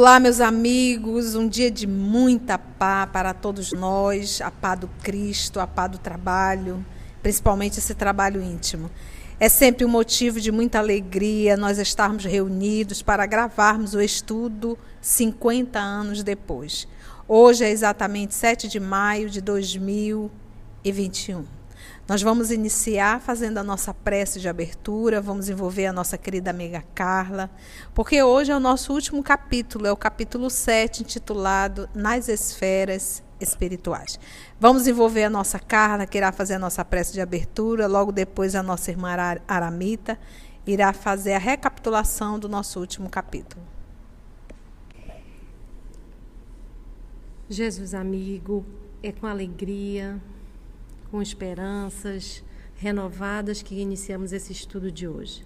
Olá, meus amigos, um dia de muita paz para todos nós, a paz do Cristo, a paz do trabalho, principalmente esse trabalho íntimo. É sempre um motivo de muita alegria nós estarmos reunidos para gravarmos o estudo 50 anos depois. Hoje é exatamente 7 de maio de 2021. Nós vamos iniciar fazendo a nossa prece de abertura, vamos envolver a nossa querida amiga Carla, porque hoje é o nosso último capítulo, é o capítulo 7, intitulado Nas Esferas Espirituais. Vamos envolver a nossa Carla, que irá fazer a nossa prece de abertura, logo depois a nossa irmã Aramita irá fazer a recapitulação do nosso último capítulo. Jesus amigo, é com alegria, com esperanças renovadas que iniciamos esse estudo de hoje.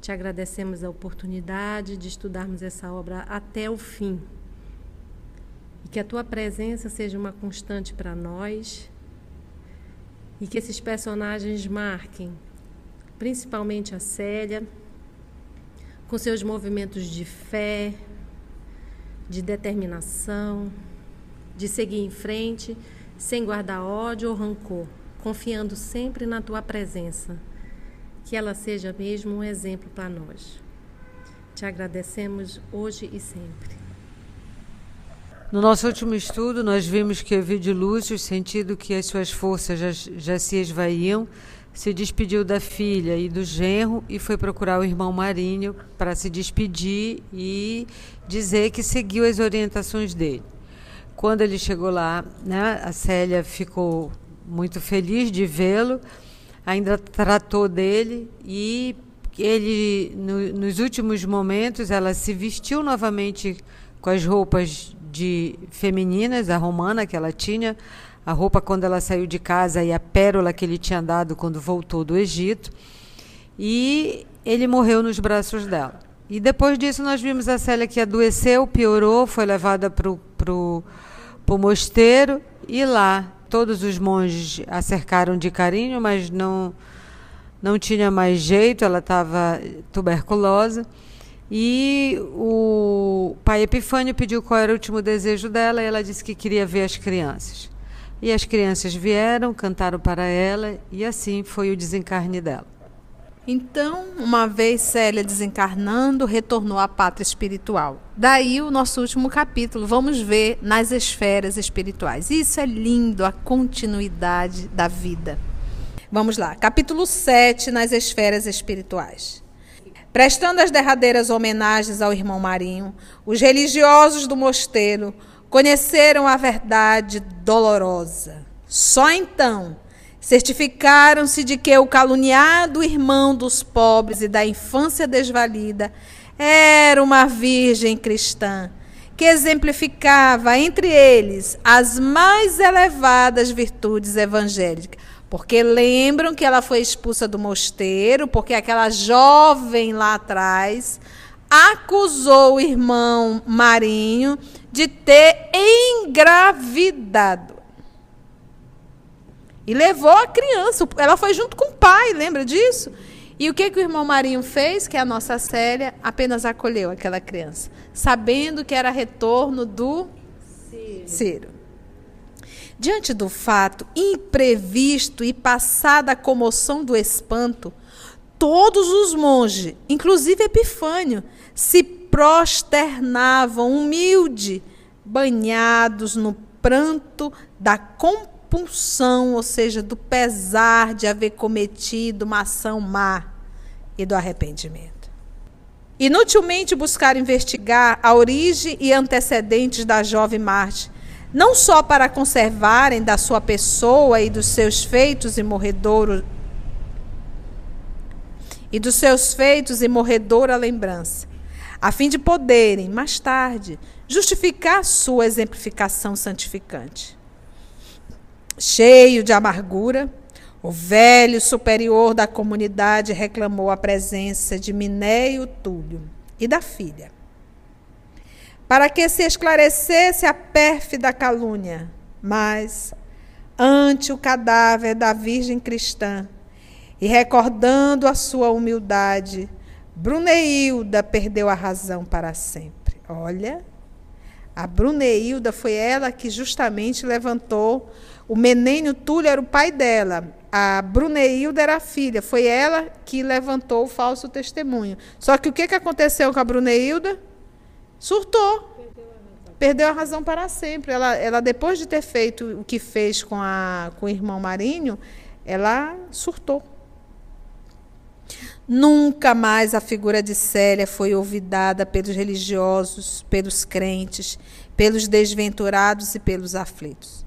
Te agradecemos a oportunidade de estudarmos essa obra até o fim. E que a tua presença seja uma constante para nós. E que esses personagens marquem, principalmente a Célia, com seus movimentos de fé, de determinação, de seguir em frente sem guardar ódio ou rancor, confiando sempre na tua presença. Que ela seja mesmo um exemplo para nós. Te agradecemos hoje e sempre. No nosso último estudo, nós vimos que Evídio Lúcio, sentindo que as suas forças já, já se esvaíam, se despediu da filha e do genro e foi procurar o irmão Marinho para se despedir e dizer que seguiu as orientações dele. Quando ele chegou lá, né, a Célia ficou muito feliz de vê-lo, ainda tratou dele e ele, no, nos últimos momentos, ela se vestiu novamente com as roupas de femininas, a romana que ela tinha, a roupa quando ela saiu de casa e a pérola que ele tinha dado quando voltou do Egito. E ele morreu nos braços dela. E depois disso nós vimos a Célia que adoeceu, piorou, foi levada para o para o mosteiro e lá todos os monges a cercaram de carinho, mas não não tinha mais jeito, ela estava tuberculosa. E o pai Epifânio pediu qual era o último desejo dela e ela disse que queria ver as crianças. E as crianças vieram, cantaram para ela e assim foi o desencarne dela. Então, uma vez Célia desencarnando, retornou à pátria espiritual. Daí o nosso último capítulo, vamos ver nas esferas espirituais. Isso é lindo, a continuidade da vida. Vamos lá, capítulo 7, nas esferas espirituais. Prestando as derradeiras homenagens ao irmão Marinho, os religiosos do mosteiro conheceram a verdade dolorosa. Só então Certificaram-se de que o caluniado irmão dos pobres e da infância desvalida era uma virgem cristã, que exemplificava entre eles as mais elevadas virtudes evangélicas. Porque lembram que ela foi expulsa do mosteiro, porque aquela jovem lá atrás acusou o irmão Marinho de ter engravidado. E levou a criança. Ela foi junto com o pai, lembra disso? E o que, que o irmão Marinho fez? Que a nossa Célia apenas acolheu aquela criança, sabendo que era retorno do Ciro. Ciro. Diante do fato imprevisto e passada a comoção do espanto, todos os monges, inclusive Epifânio, se prosternavam humilde, banhados no pranto da compaixão punção, ou seja, do pesar de haver cometido uma ação má e do arrependimento. Inutilmente buscar investigar a origem e antecedentes da jovem Marte, não só para conservarem da sua pessoa e dos seus feitos e morredouro e dos seus feitos e morredora lembrança, a fim de poderem, mais tarde, justificar sua exemplificação santificante cheio de amargura, o velho superior da comunidade reclamou a presença de Minéio Túlio e da filha. Para que se esclarecesse a pérfida calúnia, mas, ante o cadáver da Virgem Cristã, e recordando a sua humildade, Bruneilda perdeu a razão para sempre. Olha, a Bruneilda foi ela que justamente levantou. O Menênio Túlio era o pai dela. A Bruneilda era a filha. Foi ela que levantou o falso testemunho. Só que o que, que aconteceu com a Bruneilda? Surtou. Perdeu a razão para sempre. Ela, ela, depois de ter feito o que fez com, a, com o irmão Marinho, ela surtou. Nunca mais a figura de Célia foi olvidada pelos religiosos, pelos crentes, pelos desventurados e pelos aflitos.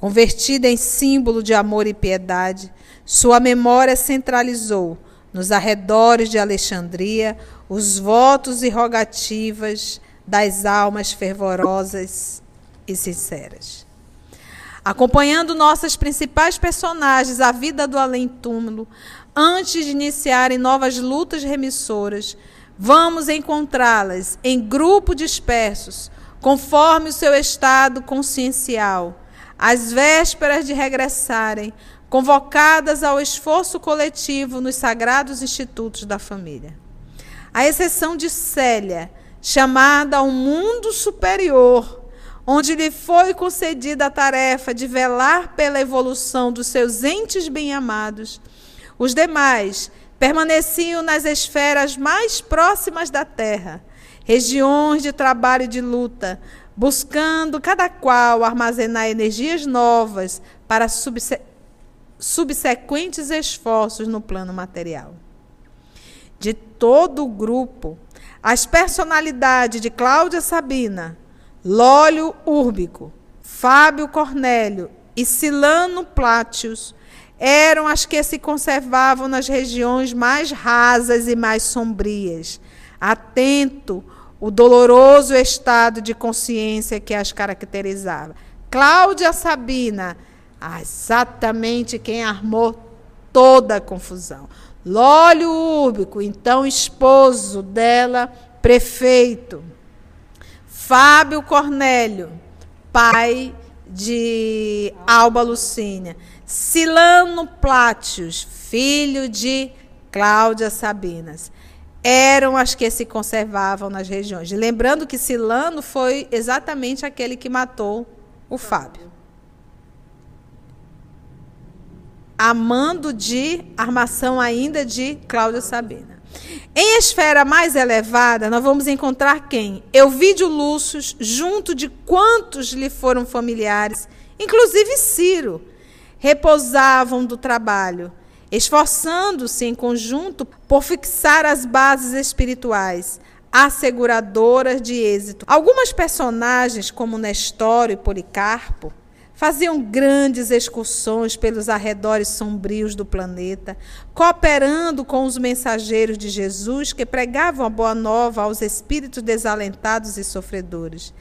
Convertida em símbolo de amor e piedade, sua memória centralizou nos arredores de Alexandria os votos e rogativas das almas fervorosas e sinceras. Acompanhando nossas principais personagens, a vida do além-túmulo, antes de iniciarem novas lutas remissoras, vamos encontrá-las em grupo dispersos, conforme o seu estado consciencial, às vésperas de regressarem, convocadas ao esforço coletivo nos sagrados institutos da família. A exceção de Célia, chamada ao mundo superior, onde lhe foi concedida a tarefa de velar pela evolução dos seus entes bem-amados, os demais permaneciam nas esferas mais próximas da terra, regiões de trabalho e de luta, buscando cada qual armazenar energias novas para subse subsequentes esforços no plano material. De todo o grupo, as personalidades de Cláudia Sabina, Lólio Úrbico, Fábio Cornélio e Silano Plátios eram as que se conservavam nas regiões mais rasas e mais sombrias, atento o doloroso estado de consciência que as caracterizava. Cláudia Sabina, exatamente quem armou toda a confusão. Lólio Úrbico, então esposo dela, prefeito. Fábio Cornélio, pai de Alba Lucínia. Silano Plátios, filho de Cláudia Sabinas, eram as que se conservavam nas regiões. Lembrando que Silano foi exatamente aquele que matou o Fábio. Amando de armação ainda de Cláudia Sabina. Em esfera mais elevada, nós vamos encontrar quem? Euvídio Lúcio, junto de quantos lhe foram familiares, inclusive Ciro, repousavam do trabalho, esforçando-se em conjunto por fixar as bases espirituais, asseguradoras de êxito. Algumas personagens, como Nestório e Policarpo, faziam grandes excursões pelos arredores sombrios do planeta, cooperando com os mensageiros de Jesus que pregavam a boa nova aos espíritos desalentados e sofredores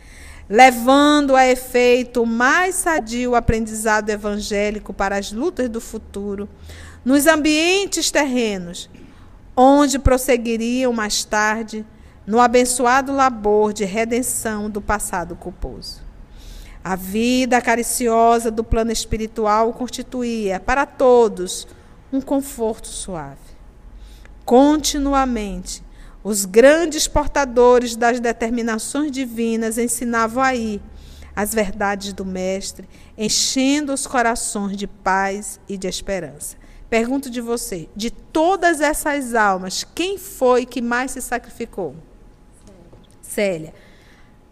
levando a efeito o mais sadio aprendizado evangélico para as lutas do futuro, nos ambientes terrenos, onde prosseguiriam mais tarde no abençoado labor de redenção do passado culposo. A vida cariciosa do plano espiritual constituía, para todos, um conforto suave. Continuamente, os grandes portadores das determinações divinas ensinavam aí as verdades do Mestre, enchendo os corações de paz e de esperança. Pergunto de você, de todas essas almas, quem foi que mais se sacrificou? Célia.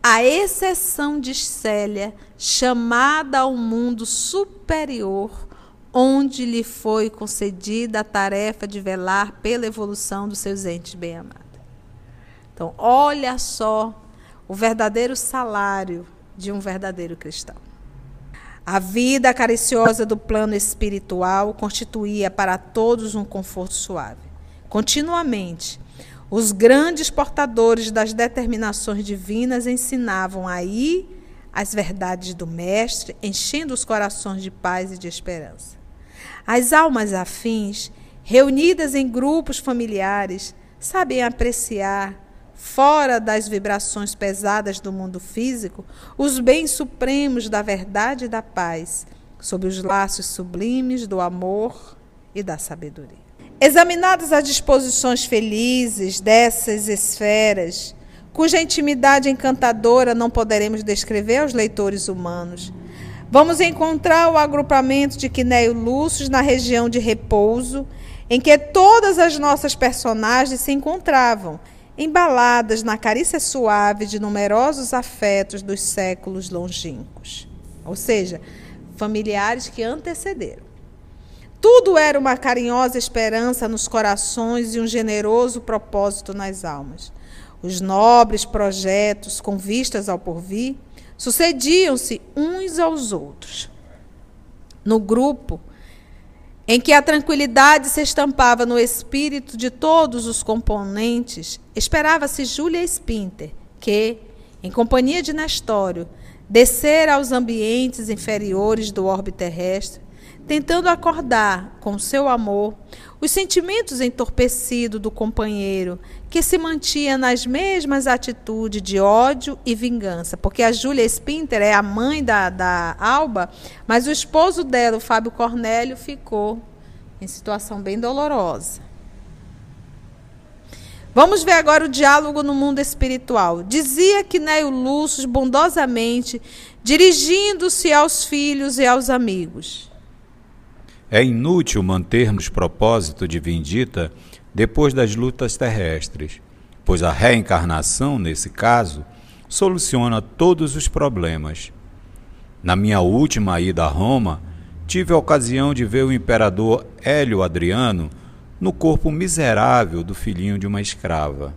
A exceção de Célia, chamada ao mundo superior, onde lhe foi concedida a tarefa de velar pela evolução dos seus entes bem-amados. Então, olha só o verdadeiro salário de um verdadeiro cristão. A vida cariciosa do plano espiritual constituía para todos um conforto suave. Continuamente, os grandes portadores das determinações divinas ensinavam aí as verdades do Mestre, enchendo os corações de paz e de esperança. As almas afins, reunidas em grupos familiares, sabem apreciar fora das vibrações pesadas do mundo físico, os bens supremos da verdade e da paz, sob os laços sublimes do amor e da sabedoria. Examinadas as disposições felizes dessas esferas, cuja intimidade encantadora não poderemos descrever aos leitores humanos. Vamos encontrar o agrupamento de Quinéio Lúcio na região de repouso, em que todas as nossas personagens se encontravam, embaladas na carícia suave de numerosos afetos dos séculos longínquos. Ou seja, familiares que antecederam. Tudo era uma carinhosa esperança nos corações e um generoso propósito nas almas. Os nobres projetos com vistas ao porvir sucediam-se uns aos outros. No grupo, em que a tranquilidade se estampava no espírito de todos os componentes, esperava-se Júlia Spinter, que, em companhia de Nestório, descer aos ambientes inferiores do orbe terrestre, tentando acordar com seu amor os sentimentos entorpecidos do companheiro, que se mantinha nas mesmas atitudes de ódio e vingança. Porque a Júlia Spinter é a mãe da, da Alba, mas o esposo dela, o Fábio Cornélio, ficou em situação bem dolorosa. Vamos ver agora o diálogo no mundo espiritual. Dizia que Neio Lúcio bondosamente, dirigindo-se aos filhos e aos amigos. É inútil mantermos propósito de vindita depois das lutas terrestres, pois a reencarnação, nesse caso, soluciona todos os problemas. Na minha última ida a Roma, tive a ocasião de ver o imperador Hélio Adriano no corpo miserável do filhinho de uma escrava.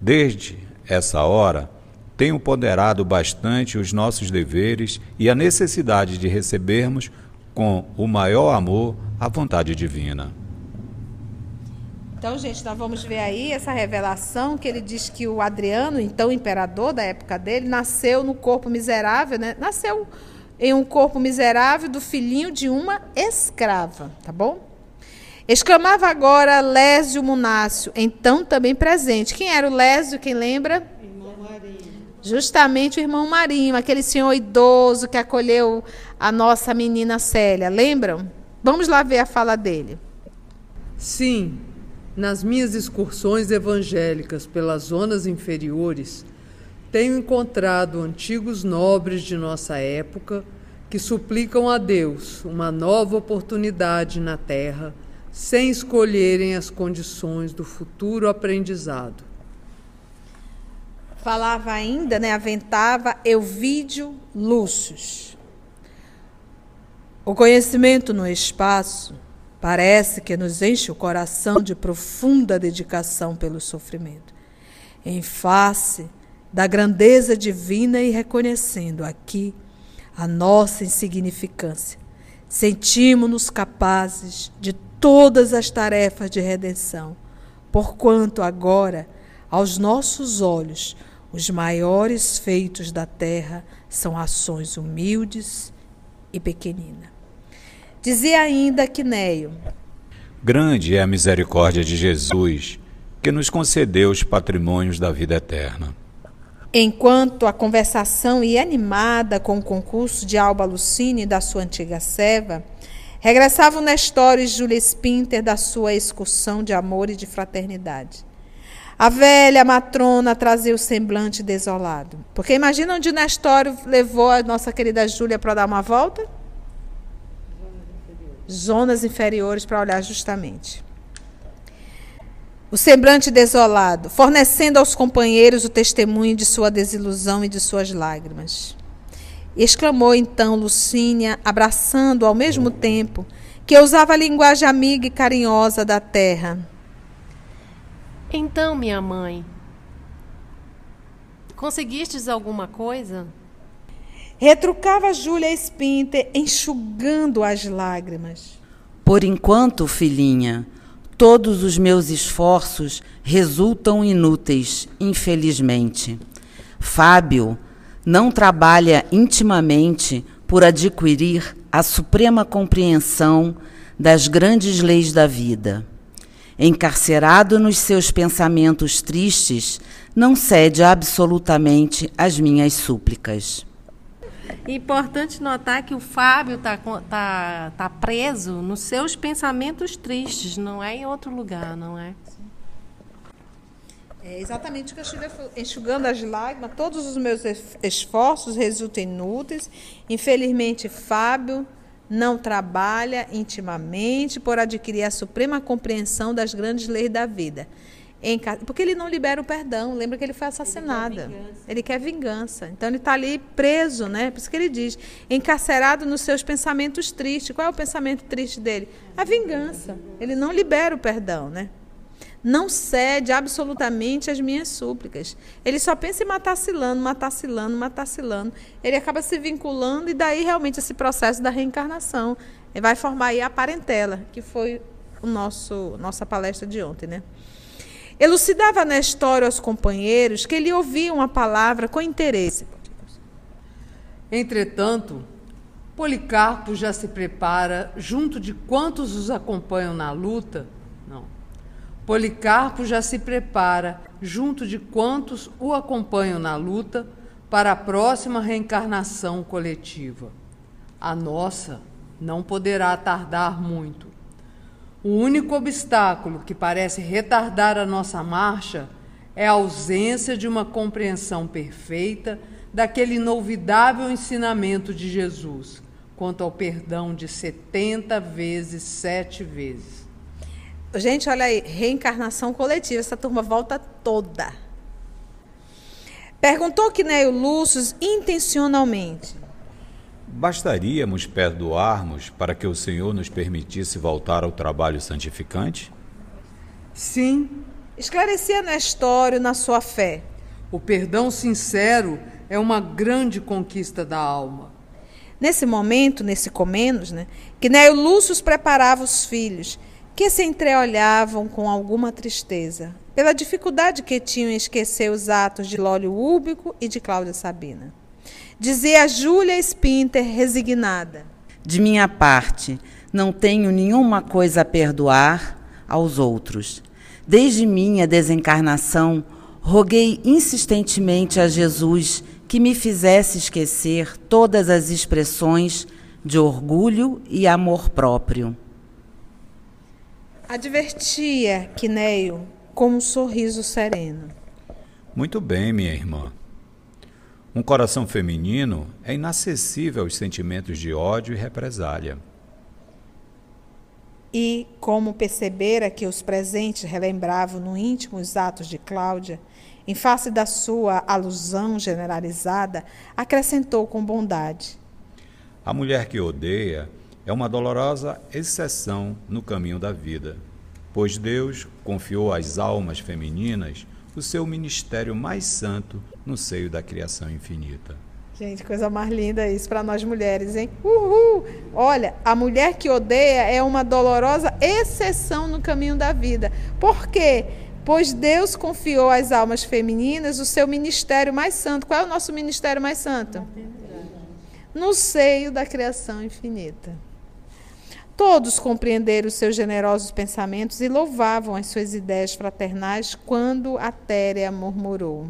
Desde essa hora, tenho ponderado bastante os nossos deveres e a necessidade de recebermos com o maior amor a vontade divina. Então, gente, nós vamos ver aí essa revelação que ele diz que o Adriano, então imperador da época dele, nasceu no corpo miserável, né? Nasceu em um corpo miserável do filhinho de uma escrava, tá bom? Exclamava agora Lésio Munácio, então também presente. Quem era o Lésio? Quem lembra? Irmão Marinho. Justamente o irmão Marinho, aquele senhor idoso que acolheu a nossa menina Célia. Lembram? Vamos lá ver a fala dele. Sim, nas minhas excursões evangélicas pelas zonas inferiores, tenho encontrado antigos nobres de nossa época que suplicam a Deus uma nova oportunidade na terra sem escolherem as condições do futuro aprendizado. Falava ainda, né, aventava Euvídio Lúcius. O conhecimento no espaço parece que nos enche o coração de profunda dedicação pelo sofrimento. Em face da grandeza divina e reconhecendo aqui a nossa insignificância, sentimos-nos capazes de todas as tarefas de redenção, porquanto agora, aos nossos olhos, os maiores feitos da terra são ações humildes e pequeninas. Dizia ainda Quinéio: Grande é a misericórdia de Jesus, que nos concedeu os patrimônios da vida eterna. Enquanto a conversação ia animada com o concurso de Alba Lucine e da sua antiga serva, Regressavam Nestor e Júlia Spinter da sua excursão de amor e de fraternidade. A velha matrona trazia o semblante desolado. Porque imagina onde Nestório levou a nossa querida Júlia para dar uma volta? Zonas inferiores para olhar justamente. O semblante desolado, fornecendo aos companheiros o testemunho de sua desilusão e de suas lágrimas. Exclamou então Lucínia, abraçando ao mesmo tempo que usava a linguagem amiga e carinhosa da terra. Então, minha mãe, conseguistes alguma coisa? Retrucava Júlia Spinter, enxugando as lágrimas. Por enquanto, filhinha, todos os meus esforços resultam inúteis, infelizmente. Fábio não trabalha intimamente por adquirir a suprema compreensão das grandes leis da vida. Encarcerado nos seus pensamentos tristes, não cede absolutamente às minhas súplicas. Importante notar que o Fábio está tá, tá preso nos seus pensamentos tristes, não é em outro lugar, não é? É exatamente o que eu estive enxugando as lágrimas. Todos os meus esforços resultam inúteis. Infelizmente, Fábio não trabalha intimamente por adquirir a suprema compreensão das grandes leis da vida. Porque ele não libera o perdão. Lembra que ele foi assassinado. Ele quer, ele quer vingança. Então ele está ali preso, né? Por isso que ele diz, encarcerado nos seus pensamentos tristes. Qual é o pensamento triste dele? A vingança. Ele não libera o perdão, né? não cede absolutamente às minhas súplicas. Ele só pensa em matar Cilano, matar Cilano, matar Cilano. Ele acaba se vinculando e daí realmente esse processo da reencarnação ele vai formar aí a parentela, que foi o nosso nossa palestra de ontem, né? Elucidava na história aos companheiros que ele ouvia uma palavra com interesse. Entretanto, Policarpo já se prepara, junto de quantos os acompanham na luta, Policarpo já se prepara, junto de quantos o acompanham na luta, para a próxima reencarnação coletiva. A nossa não poderá tardar muito. O único obstáculo que parece retardar a nossa marcha é a ausência de uma compreensão perfeita daquele inolvidável ensinamento de Jesus quanto ao perdão de 70 vezes, sete vezes. Gente, olha aí, reencarnação coletiva, essa turma volta toda. Perguntou Quinéio Lúcio intencionalmente. Bastaríamos perdoarmos para que o Senhor nos permitisse voltar ao trabalho santificante? Sim. Esclarecia Nestório na sua fé. O perdão sincero é uma grande conquista da alma. Nesse momento, nesse comenos, né, Quinéio Lúcio preparava os filhos que se entreolhavam com alguma tristeza, pela dificuldade que tinham em esquecer os atos de Lólio Úbico e de Cláudia Sabina. Dizia Júlia Spinter, resignada: De minha parte, não tenho nenhuma coisa a perdoar aos outros. Desde minha desencarnação, roguei insistentemente a Jesus que me fizesse esquecer todas as expressões de orgulho e amor próprio. Advertia Quineio com um sorriso sereno. Muito bem, minha irmã. Um coração feminino é inacessível aos sentimentos de ódio e represália. E, como percebera que os presentes relembravam no íntimo os atos de Cláudia, em face da sua alusão generalizada, acrescentou com bondade: A mulher que odeia é uma dolorosa exceção no caminho da vida, pois Deus confiou às almas femininas o seu ministério mais santo no seio da criação infinita. Gente, coisa mais linda isso para nós mulheres, hein? Uhul! Olha, a mulher que odeia é uma dolorosa exceção no caminho da vida. Por quê? Pois Deus confiou às almas femininas o seu ministério mais santo. Qual é o nosso ministério mais santo? No seio da criação infinita. Todos compreenderam os seus generosos pensamentos e louvavam as suas ideias fraternais quando a Téria murmurou.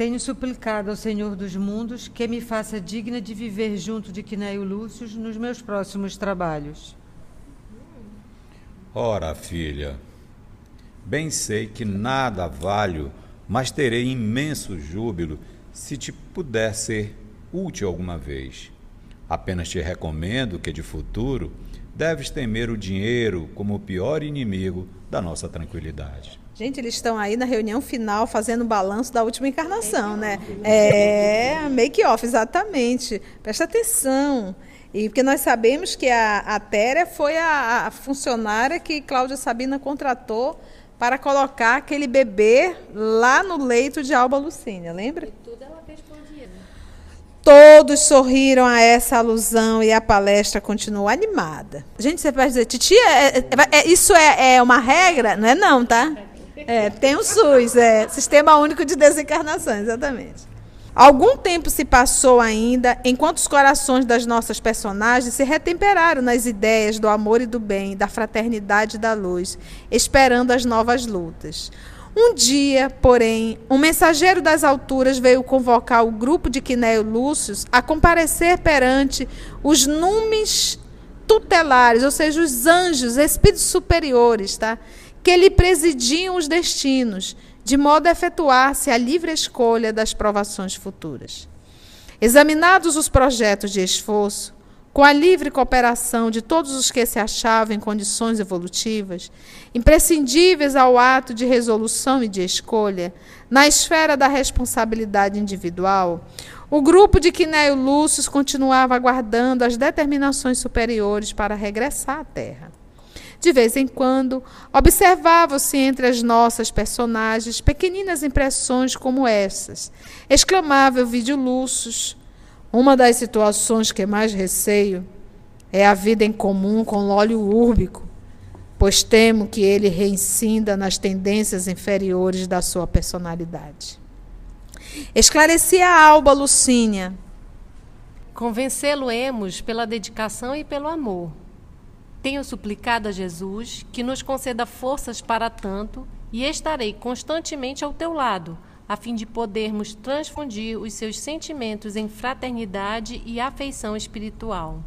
Tenho suplicado ao Senhor dos mundos que me faça digna de viver junto de Quinéio Lúcio nos meus próximos trabalhos. Ora, filha, bem sei que nada valho, mas terei imenso júbilo se te puder ser útil alguma vez. Apenas te recomendo que de futuro deves temer o dinheiro como o pior inimigo da nossa tranquilidade. Gente, eles estão aí na reunião final fazendo o balanço da última encarnação, né? É, make-off, exatamente. Presta atenção. E porque nós sabemos que a, a Téria foi a, a funcionária que Cláudia Sabina contratou para colocar aquele bebê lá no leito de Alba Lucínia, lembra? E tudo ela Todos sorriram a essa alusão e a palestra continuou animada. Gente, você vai dizer, titia, é, é, é, isso é, é, uma regra? Não é não, tá? É, tem o SUS, é Sistema Único de Desencarnação, exatamente. Algum tempo se passou ainda, enquanto os corações das nossas personagens se retemperaram nas ideias do amor e do bem, da fraternidade e da luz, esperando as novas lutas. Um dia, porém, um mensageiro das alturas veio convocar o grupo de Quinéio Lúcio a comparecer perante os numes tutelares, ou seja, os anjos, espíritos superiores, tá? Que lhe presidiam os destinos, de modo a efetuar-se a livre escolha das provações futuras. Examinados os projetos de esforço, com a livre cooperação de todos os que se achavam em condições evolutivas, imprescindíveis ao ato de resolução e de escolha, na esfera da responsabilidade individual, o grupo de Quinéio Lúcius continuava aguardando as determinações superiores para regressar à Terra. De vez em quando, observavam-se entre as nossas personagens pequeninas impressões como essas. Exclamava o vídeo Lúcius. Uma das situações que mais receio é a vida em comum com óleo úrbico, pois temo que ele reincida nas tendências inferiores da sua personalidade. Esclarecia a alba Lucínia. Convencê-lo-emos pela dedicação e pelo amor. Tenho suplicado a Jesus que nos conceda forças para tanto e estarei constantemente ao teu lado, a fim de podermos transfundir os seus sentimentos em fraternidade e afeição espiritual.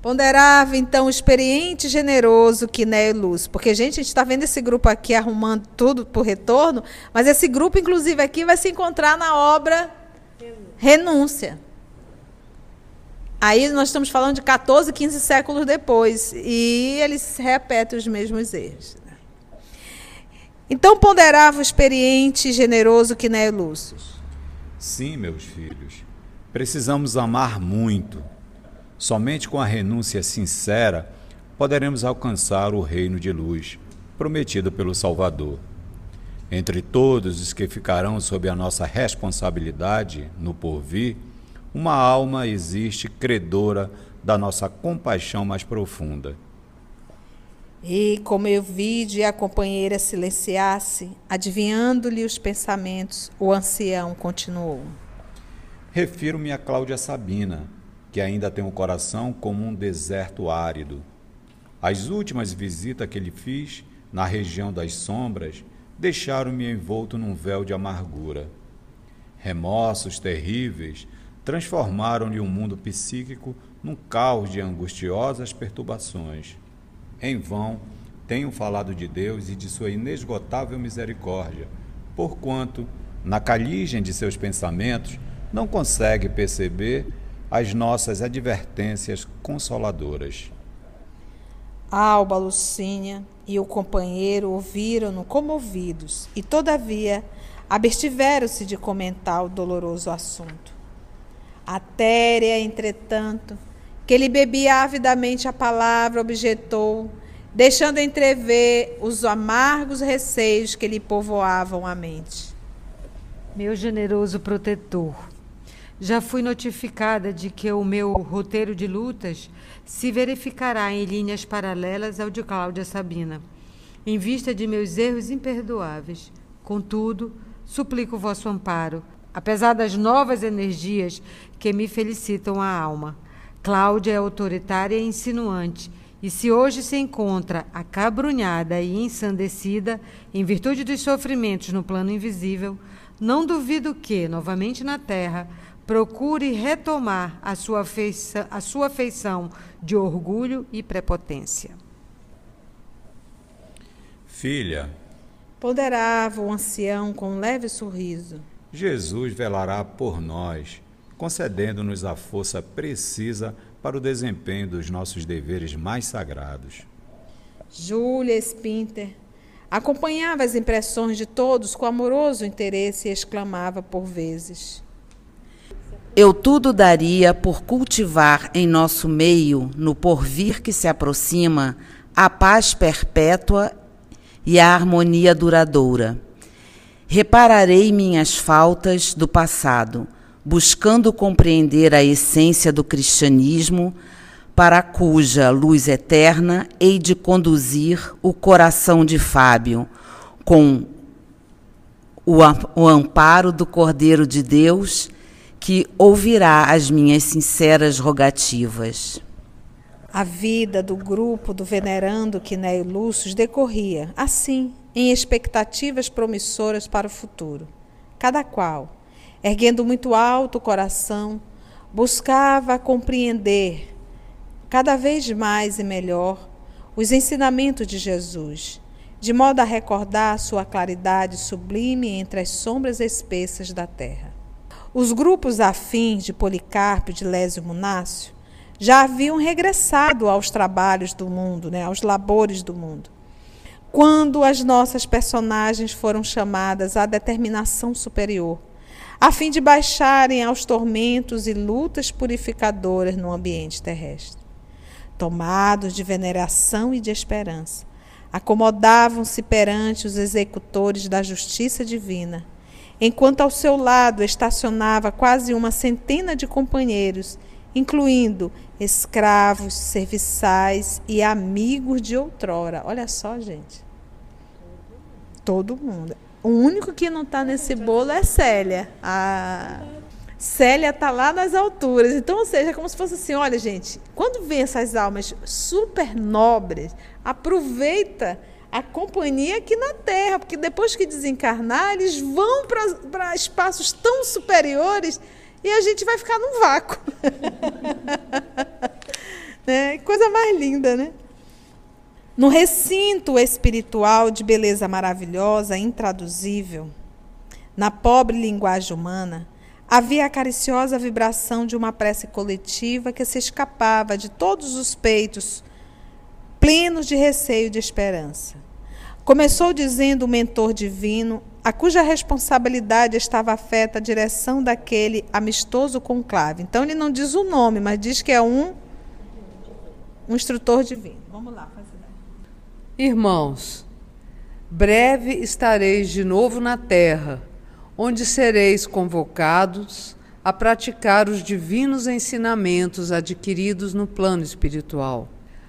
Ponderava então o experiente e generoso Quiné Luz. Porque, gente, a gente está vendo esse grupo aqui arrumando tudo por retorno, mas esse grupo, inclusive, aqui vai se encontrar na obra Renúncia. Aí nós estamos falando de 14, 15 séculos depois. E eles repetem os mesmos erros. Então ponderava o experiente e generoso Quiné Lúcio. Sim, meus filhos. Precisamos amar muito Somente com a renúncia sincera poderemos alcançar o reino de luz prometido pelo Salvador. Entre todos os que ficarão sob a nossa responsabilidade no porvir, uma alma existe credora da nossa compaixão mais profunda. E como eu vi de a companheira silenciar-se, adivinhando-lhe os pensamentos, o ancião continuou. Refiro-me a Cláudia Sabina, que ainda tem o coração como um deserto árido. As últimas visitas que lhe fiz na região das sombras deixaram-me envolto num véu de amargura. Remorsos terríveis transformaram-lhe o um mundo psíquico num caos de angustiosas perturbações. Em vão tenho falado de Deus e de sua inesgotável misericórdia, porquanto, na caligem de seus pensamentos, não consegue perceber as nossas advertências consoladoras. Alba, Lucínia e o companheiro ouviram-no comovidos e, todavia, abstiveram-se de comentar o doloroso assunto. A entretanto, que lhe bebia avidamente a palavra, objetou, deixando entrever os amargos receios que lhe povoavam a mente. Meu generoso protetor, já fui notificada de que o meu roteiro de lutas se verificará em linhas paralelas ao de Cláudia Sabina, em vista de meus erros imperdoáveis. Contudo, suplico vosso amparo, apesar das novas energias que me felicitam a alma. Cláudia é autoritária e insinuante, e se hoje se encontra acabrunhada e ensandecida em virtude dos sofrimentos no plano invisível, não duvido que, novamente na terra, procure retomar a sua, feição, a sua feição de orgulho e prepotência. Filha, ponderava o ancião com um leve sorriso. Jesus velará por nós, concedendo-nos a força precisa para o desempenho dos nossos deveres mais sagrados. Júlia Spinter acompanhava as impressões de todos com amoroso interesse e exclamava por vezes: eu tudo daria por cultivar em nosso meio, no porvir que se aproxima, a paz perpétua e a harmonia duradoura. Repararei minhas faltas do passado, buscando compreender a essência do cristianismo, para cuja luz eterna hei de conduzir o coração de Fábio, com o amparo do Cordeiro de Deus que ouvirá as minhas sinceras rogativas. A vida do grupo do venerando Quinéio Lúcio decorria, assim, em expectativas promissoras para o futuro. Cada qual, erguendo muito alto o coração, buscava compreender cada vez mais e melhor os ensinamentos de Jesus, de modo a recordar sua claridade sublime entre as sombras espessas da terra. Os grupos afins de Policarpo e de Lésio Munácio já haviam regressado aos trabalhos do mundo, né, aos labores do mundo. Quando as nossas personagens foram chamadas à determinação superior, a fim de baixarem aos tormentos e lutas purificadoras no ambiente terrestre. Tomados de veneração e de esperança, acomodavam-se perante os executores da justiça divina, enquanto ao seu lado estacionava quase uma centena de companheiros, incluindo escravos, serviçais e amigos de outrora. Olha só, gente. Todo mundo. O único que não está nesse bolo é Célia. A Célia está lá nas alturas. Então, ou seja, é como se fosse assim: olha, gente, quando vem essas almas super nobres, aproveita a companhia aqui na Terra, porque depois que desencarnar, eles vão para espaços tão superiores e a gente vai ficar num vácuo. né? Coisa mais linda, né? No recinto espiritual de beleza maravilhosa, intraduzível, na pobre linguagem humana, havia a cariciosa vibração de uma prece coletiva que se escapava de todos os peitos plenos de receio e de esperança. Começou dizendo o mentor divino, a cuja responsabilidade estava afeta a direção daquele amistoso conclave. Então ele não diz o nome, mas diz que é um, um instrutor divino. Vamos lá. Irmãos, breve estareis de novo na terra, onde sereis convocados a praticar os divinos ensinamentos adquiridos no plano espiritual.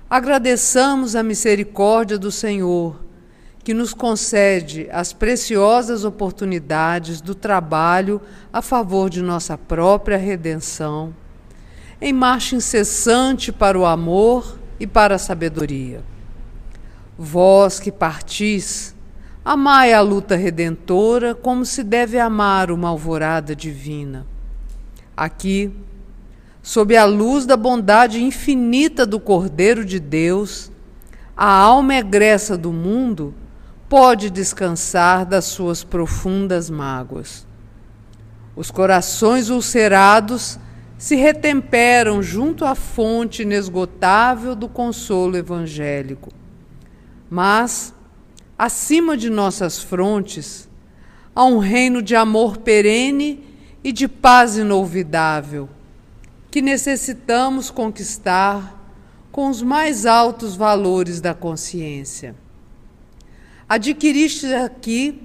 Agradeçamos a misericórdia do Senhor, que nos concede as preciosas oportunidades do trabalho a favor de nossa própria redenção, em marcha incessante para o amor e para a sabedoria. Vós que partis, amai a luta redentora como se deve amar uma alvorada divina. Aqui, sob a luz da bondade infinita do Cordeiro de Deus, a alma egressa do mundo pode descansar das suas profundas mágoas. Os corações ulcerados se retemperam junto à fonte inesgotável do consolo evangélico. Mas, acima de nossas frontes, há um reino de amor perene e de paz inolvidável que necessitamos conquistar com os mais altos valores da consciência. Adquiriste aqui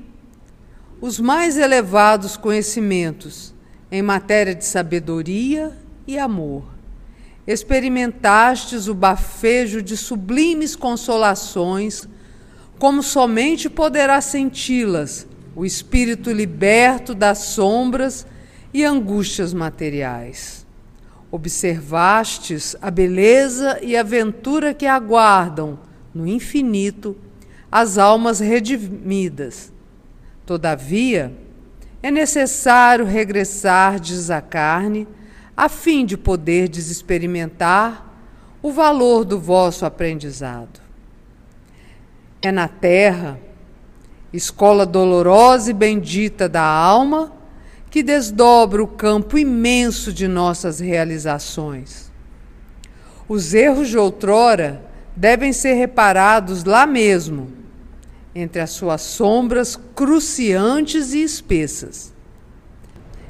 os mais elevados conhecimentos em matéria de sabedoria e amor. Experimentastes o bafejo de sublimes consolações, como somente poderá senti-las o espírito liberto das sombras e angústias materiais. Observastes a beleza e a aventura que aguardam no infinito as almas redimidas. Todavia, é necessário regressar à carne, a fim de poderdes experimentar o valor do vosso aprendizado. É na terra, escola dolorosa e bendita da alma, que desdobra o campo imenso de nossas realizações. Os erros de outrora devem ser reparados lá mesmo, entre as suas sombras cruciantes e espessas.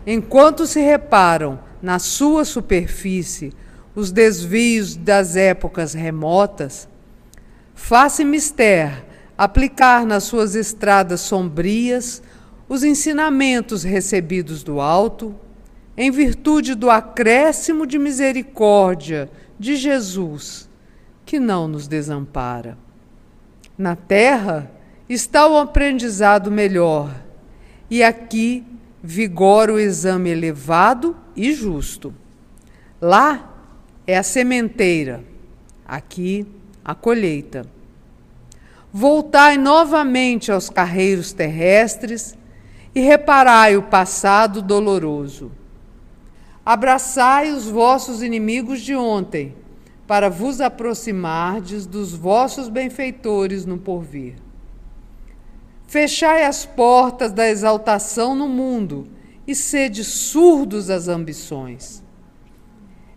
Enquanto se reparam na sua superfície os desvios das épocas remotas, faça mister aplicar nas suas estradas sombrias os ensinamentos recebidos do alto, em virtude do acréscimo de misericórdia de Jesus, que não nos desampara. Na terra está o aprendizado melhor, e aqui vigora o exame elevado e justo. Lá é a sementeira, aqui a colheita. Voltai novamente aos carreiros terrestres e reparai o passado doloroso. Abraçai os vossos inimigos de ontem, para vos aproximardes dos vossos benfeitores no porvir. Fechai as portas da exaltação no mundo e sede surdos às ambições.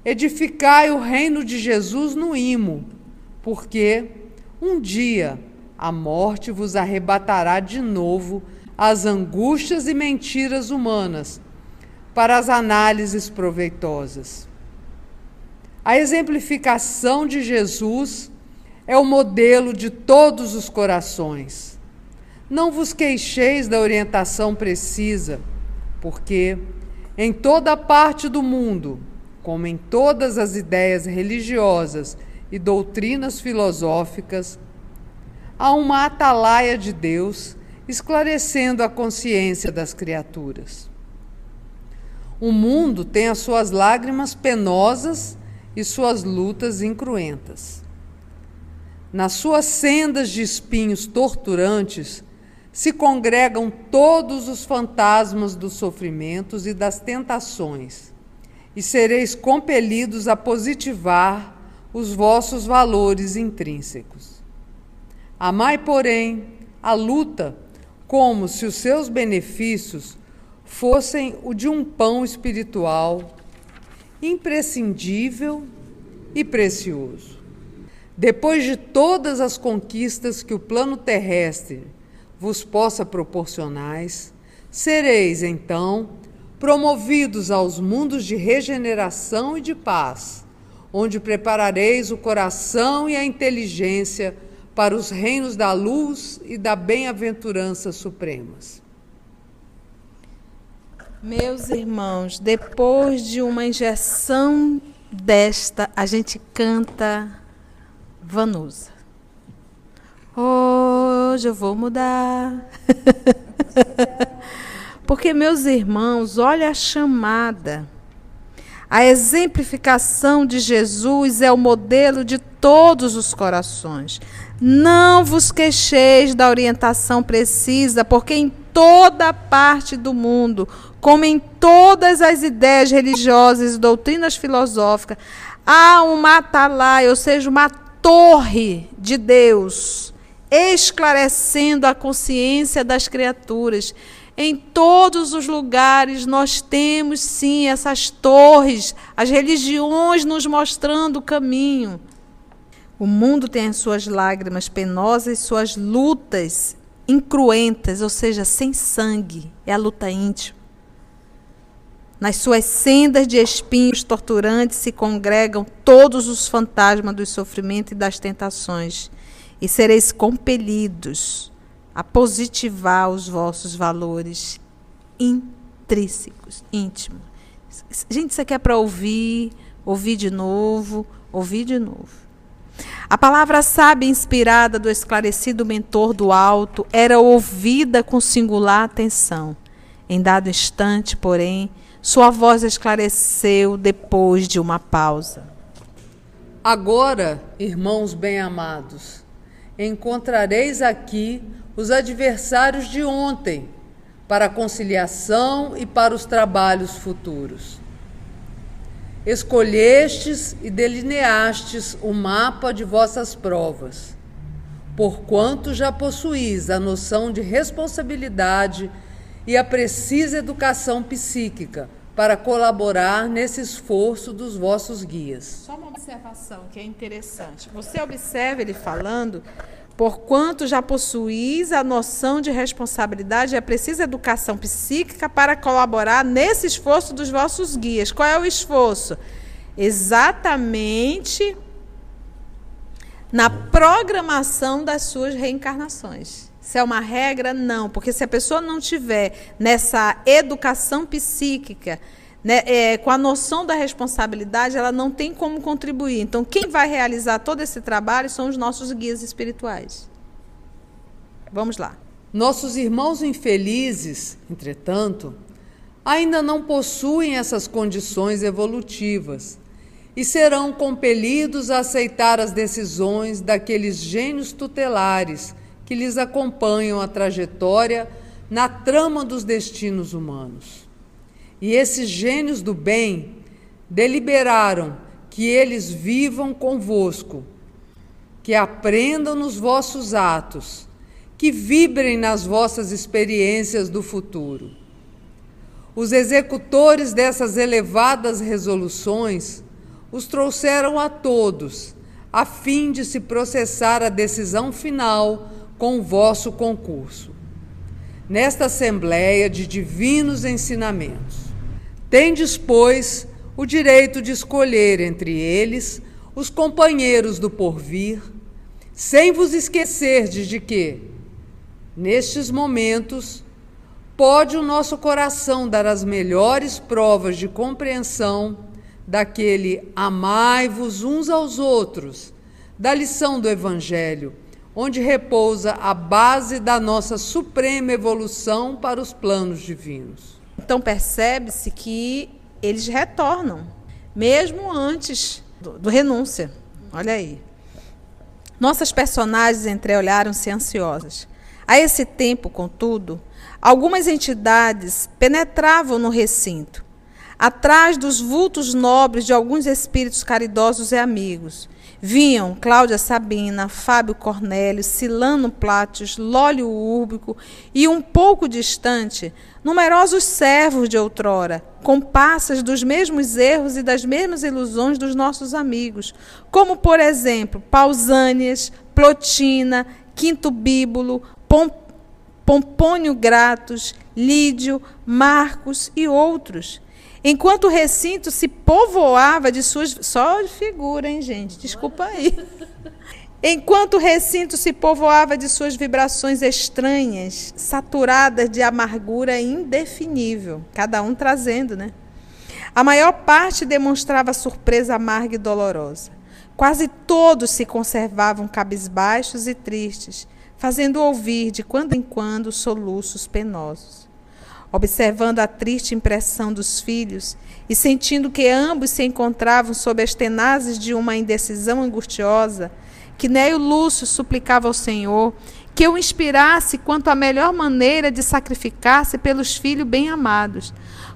Edificai o reino de Jesus no imo, porque um dia a morte vos arrebatará de novo as angústias e mentiras humanas para as análises proveitosas. A exemplificação de Jesus é o modelo de todos os corações. Não vos queixeis da orientação precisa, porque em toda parte do mundo, como em todas as ideias religiosas e doutrinas filosóficas, há uma atalaia de Deus esclarecendo a consciência das criaturas. O mundo tem as suas lágrimas penosas e suas lutas incruentas. Nas suas sendas de espinhos torturantes se congregam todos os fantasmas dos sofrimentos e das tentações, e sereis compelidos a positivar os vossos valores intrínsecos. Amai, porém, a luta como se os seus benefícios fossem o de um pão espiritual imprescindível e precioso. Depois de todas as conquistas que o plano terrestre vos possa proporcionar, sereis então promovidos aos mundos de regeneração e de paz, onde preparareis o coração e a inteligência para os reinos da luz e da bem-aventurança supremas. Meus irmãos, depois de uma injeção desta, a gente canta Vanusa. Hoje eu vou mudar. Porque, meus irmãos, olha a chamada. A exemplificação de Jesus é o modelo de todos os corações. Não vos queixeis da orientação precisa, porque em toda parte do mundo como em todas as ideias religiosas e doutrinas filosóficas, há uma atalaia, ou seja, uma torre de Deus, esclarecendo a consciência das criaturas. Em todos os lugares nós temos sim essas torres, as religiões nos mostrando o caminho. O mundo tem as suas lágrimas penosas, suas lutas incruentas, ou seja, sem sangue. É a luta íntima. Nas suas sendas de espinhos torturantes se congregam todos os fantasmas do sofrimento e das tentações, e sereis compelidos a positivar os vossos valores intrínsecos, íntimos. Gente, isso aqui é para ouvir, ouvir de novo, ouvir de novo. A palavra sábia inspirada do esclarecido mentor do alto era ouvida com singular atenção. Em dado instante, porém, sua voz esclareceu depois de uma pausa. Agora, irmãos bem-amados, encontrareis aqui os adversários de ontem para a conciliação e para os trabalhos futuros. Escolhestes e delineastes o mapa de vossas provas, porquanto já possuís a noção de responsabilidade e a precisa educação psíquica para colaborar nesse esforço dos vossos guias. Só uma observação que é interessante. Você observa ele falando, porquanto já possuís a noção de responsabilidade a precisa educação psíquica para colaborar nesse esforço dos vossos guias. Qual é o esforço? Exatamente na programação das suas reencarnações. Se é uma regra, não. Porque se a pessoa não tiver nessa educação psíquica, né, é, com a noção da responsabilidade, ela não tem como contribuir. Então, quem vai realizar todo esse trabalho são os nossos guias espirituais. Vamos lá. Nossos irmãos infelizes, entretanto, ainda não possuem essas condições evolutivas e serão compelidos a aceitar as decisões daqueles gênios tutelares que lhes acompanham a trajetória na trama dos destinos humanos. E esses gênios do bem deliberaram que eles vivam convosco, que aprendam nos vossos atos, que vibrem nas vossas experiências do futuro. Os executores dessas elevadas resoluções os trouxeram a todos, a fim de se processar a decisão final com o vosso concurso. Nesta assembleia de divinos ensinamentos, tendes, pois, o direito de escolher entre eles os companheiros do porvir, sem vos esquecerdes de que, nestes momentos, pode o nosso coração dar as melhores provas de compreensão daquele amai-vos uns aos outros, da lição do Evangelho, onde repousa a base da nossa suprema evolução para os planos divinos. Então percebe-se que eles retornam, mesmo antes do, do renúncia. Olha aí. Nossas personagens entreolharam-se ansiosas. A esse tempo, contudo, algumas entidades penetravam no recinto, atrás dos vultos nobres de alguns espíritos caridosos e amigos. Vinham Cláudia Sabina, Fábio Cornélio, Silano Plátios, Lólio Úrbico e, um pouco distante, numerosos servos de outrora, comparsas dos mesmos erros e das mesmas ilusões dos nossos amigos, como, por exemplo, Pausânias, Plotina, Quinto Bíbulo, Pom Pompônio Gratos, Lídio, Marcos e outros Enquanto o recinto se povoava de suas. Só figura, hein, gente? Desculpa aí. Enquanto o recinto se povoava de suas vibrações estranhas, saturadas de amargura indefinível, cada um trazendo, né? A maior parte demonstrava surpresa amarga e dolorosa. Quase todos se conservavam cabisbaixos e tristes, fazendo ouvir de quando em quando soluços penosos observando a triste impressão dos filhos e sentindo que ambos se encontravam sob as tenazes de uma indecisão angustiosa, que Néio Lúcio suplicava ao Senhor que o inspirasse quanto à melhor maneira de sacrificar-se pelos filhos bem-amados,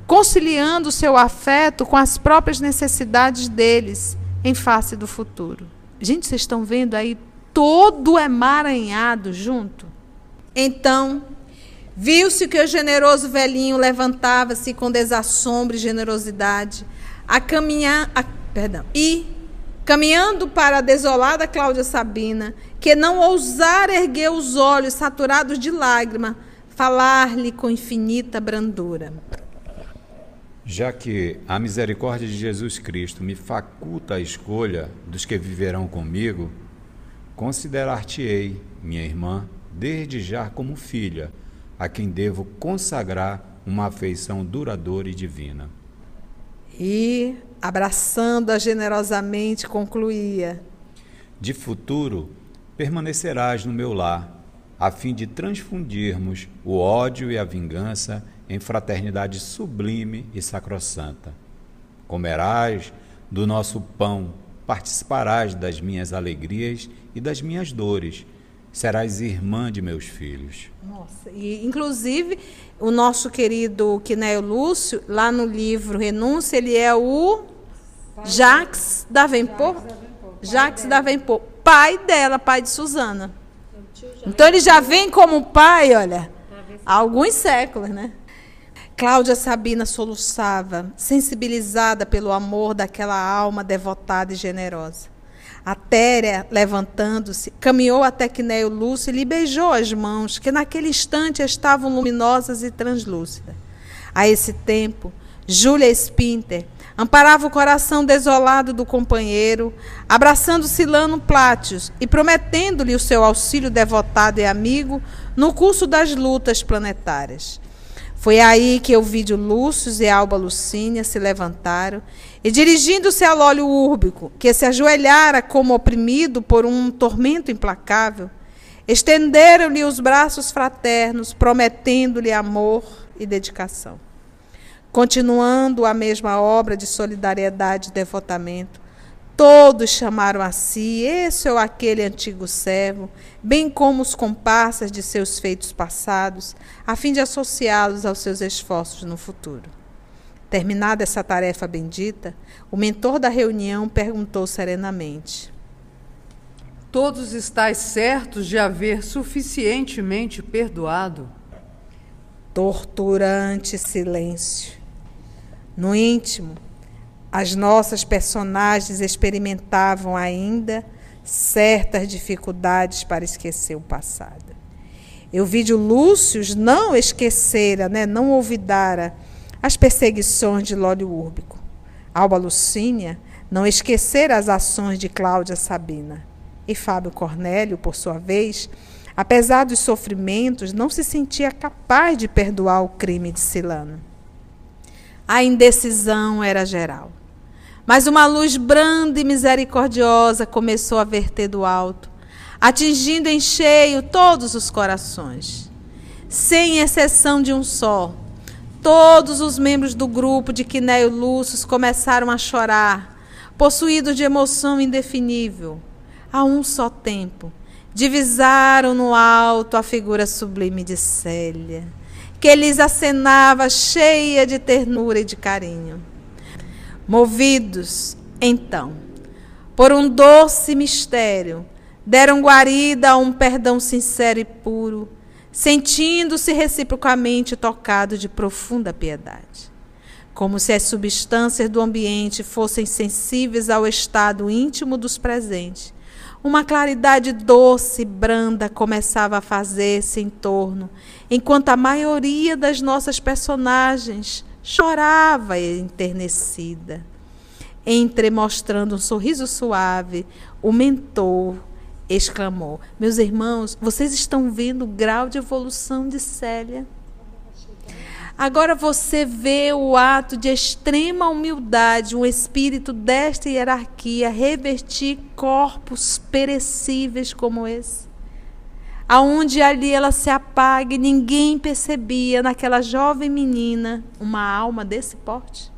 conciliando seu afeto com as próprias necessidades deles em face do futuro. Gente, vocês estão vendo aí todo emaranhado junto? Então, Viu-se que o generoso velhinho levantava-se com desassombro e generosidade, a caminhar, a, perdão, e caminhando para a desolada Cláudia Sabina, que não ousara erguer os olhos saturados de lágrima, falar-lhe com infinita brandura. Já que a misericórdia de Jesus Cristo me faculta a escolha dos que viverão comigo, considerar-te-ei, minha irmã, desde já como filha a quem devo consagrar uma afeição duradoura e divina. E, abraçando-a generosamente, concluía: De futuro, permanecerás no meu lar, a fim de transfundirmos o ódio e a vingança em fraternidade sublime e sacrossanta. Comerás do nosso pão, participarás das minhas alegrias e das minhas dores serás irmã de meus filhos. Nossa, e inclusive o nosso querido Quinéio Lúcio, lá no livro Renúncia, ele é o Jacques Davenport. Jacques Davenport, pai dela, pai de Susana. Então ele já vem como pai, olha, há alguns séculos, né? Cláudia Sabina soluçava, sensibilizada pelo amor daquela alma devotada e generosa. A Téria, levantando-se, caminhou até Quinéio Lúcio e lhe beijou as mãos, que naquele instante estavam luminosas e translúcidas. A esse tempo, Júlia Spinter amparava o coração desolado do companheiro, abraçando Silano Plátios e prometendo-lhe o seu auxílio devotado e amigo no curso das lutas planetárias. Foi aí que Ovídio Lúcio e Alba Lucínia se levantaram e, dirigindo-se ao óleo úrbico, que se ajoelhara como oprimido por um tormento implacável, estenderam-lhe os braços fraternos, prometendo-lhe amor e dedicação. Continuando a mesma obra de solidariedade e devotamento, Todos chamaram a si esse ou aquele antigo servo, bem como os comparsas de seus feitos passados, a fim de associá-los aos seus esforços no futuro. Terminada essa tarefa bendita, o mentor da reunião perguntou serenamente: todos estáis certos de haver suficientemente perdoado? Torturante silêncio. No íntimo, as nossas personagens experimentavam ainda certas dificuldades para esquecer o passado. Eu vi de Lúcio não esquecera, né, não olvidara as perseguições de Lólio Úrbico. Alba Lucínia não esquecera as ações de Cláudia Sabina. E Fábio Cornélio, por sua vez, apesar dos sofrimentos, não se sentia capaz de perdoar o crime de Silano. A indecisão era geral. Mas uma luz branda e misericordiosa começou a verter do alto, atingindo em cheio todos os corações. Sem exceção de um só, todos os membros do grupo de Quinéio Lúcius começaram a chorar, possuídos de emoção indefinível. A um só tempo, divisaram no alto a figura sublime de Célia, que lhes acenava cheia de ternura e de carinho. Movidos, então, por um doce mistério, deram guarida a um perdão sincero e puro, sentindo-se reciprocamente tocado de profunda piedade. Como se as substâncias do ambiente fossem sensíveis ao estado íntimo dos presentes. Uma claridade doce e branda começava a fazer-se em torno, enquanto a maioria das nossas personagens chorava enternecida. Entremostrando um sorriso suave, o mentor exclamou: Meus irmãos, vocês estão vendo o grau de evolução de Célia? Agora você vê o ato de extrema humildade, um espírito desta hierarquia revertir corpos perecíveis como esse aonde ali ela se apague, ninguém percebia naquela jovem menina uma alma desse porte?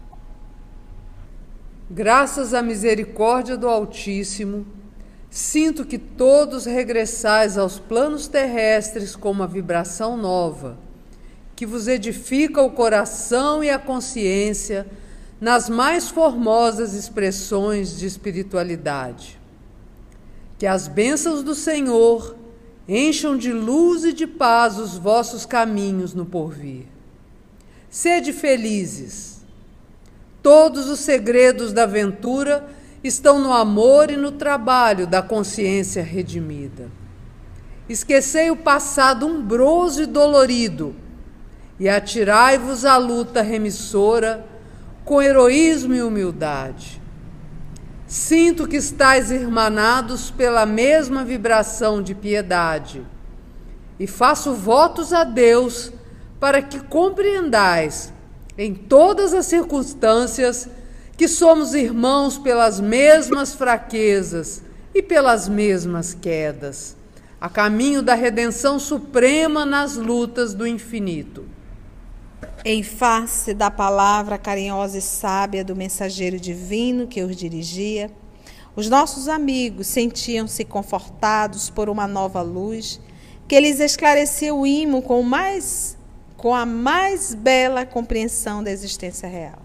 Graças à misericórdia do Altíssimo, sinto que todos regressais aos planos terrestres com uma vibração nova, que vos edifica o coração e a consciência nas mais formosas expressões de espiritualidade. Que as bênçãos do Senhor Encham de luz e de paz os vossos caminhos no porvir. Sede felizes. Todos os segredos da aventura estão no amor e no trabalho da consciência redimida. Esquecei o passado umbroso e dolorido e atirai-vos à luta remissora com heroísmo e humildade. Sinto que estáis irmanados pela mesma vibração de piedade, e faço votos a Deus para que compreendais, em todas as circunstâncias, que somos irmãos pelas mesmas fraquezas e pelas mesmas quedas, a caminho da redenção suprema nas lutas do infinito. Em face da palavra carinhosa e sábia do mensageiro divino que os dirigia, os nossos amigos sentiam-se confortados por uma nova luz que lhes esclarecia o imo com, mais, com a mais bela compreensão da existência real.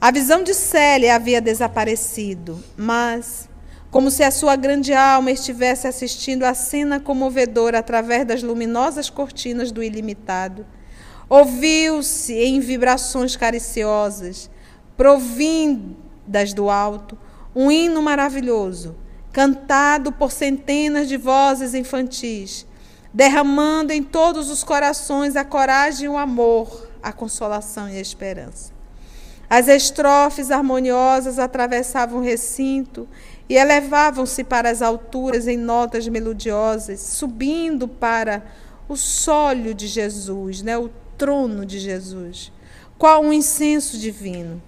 A visão de Célia havia desaparecido, mas, como se a sua grande alma estivesse assistindo a cena comovedora através das luminosas cortinas do ilimitado, Ouviu-se em vibrações cariciosas, provindas do alto, um hino maravilhoso, cantado por centenas de vozes infantis, derramando em todos os corações a coragem e o amor, a consolação e a esperança. As estrofes harmoniosas atravessavam o recinto e elevavam-se para as alturas em notas melodiosas, subindo para o sólio de Jesus, né? o trono de Jesus. Qual um incenso divino!